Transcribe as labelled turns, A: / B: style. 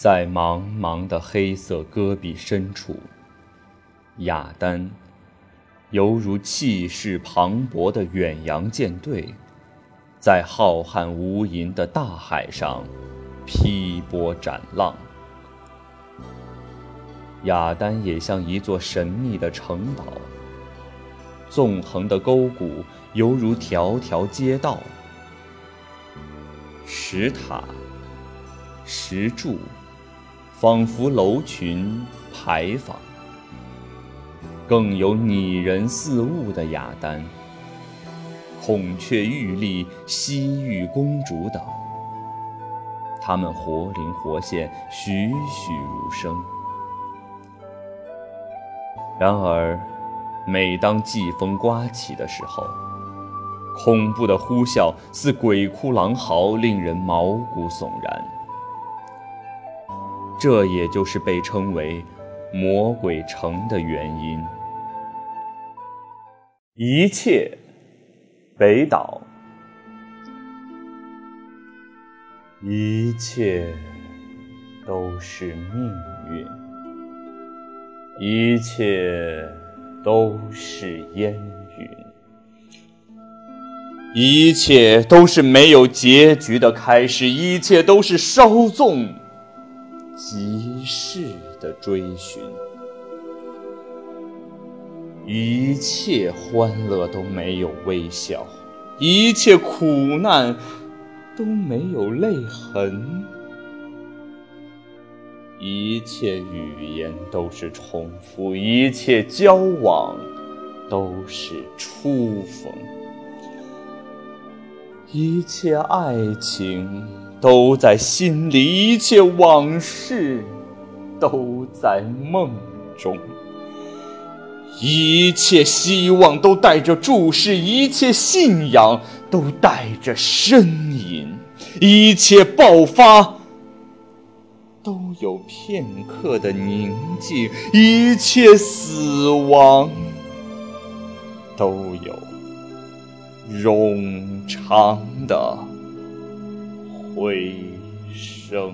A: 在茫茫的黑色戈壁深处，雅丹犹如气势磅礴的远洋舰队，在浩瀚无垠的大海上劈波斩浪。雅丹也像一座神秘的城堡，纵横的沟谷犹如条条街道，石塔、石柱。仿佛楼群牌坊，更有拟人似物的雅丹、孔雀玉立、西域公主等，他们活灵活现，栩栩如生。然而，每当季风刮起的时候，恐怖的呼啸似鬼哭狼嚎，令人毛骨悚然。这也就是被称为“魔鬼城”的原因。一切，北岛。一切都是命运，一切都是烟云，一切都是没有结局的开始，一切都是稍纵。即逝的追寻，一切欢乐都没有微笑，一切苦难都没有泪痕，一切语言都是重复，一切交往都是初逢，一切爱情。都在心里，一切往事都在梦中，一切希望都带着注视，一切信仰都带着呻吟，一切爆发都有片刻的宁静，一切死亡都有冗长的。回声。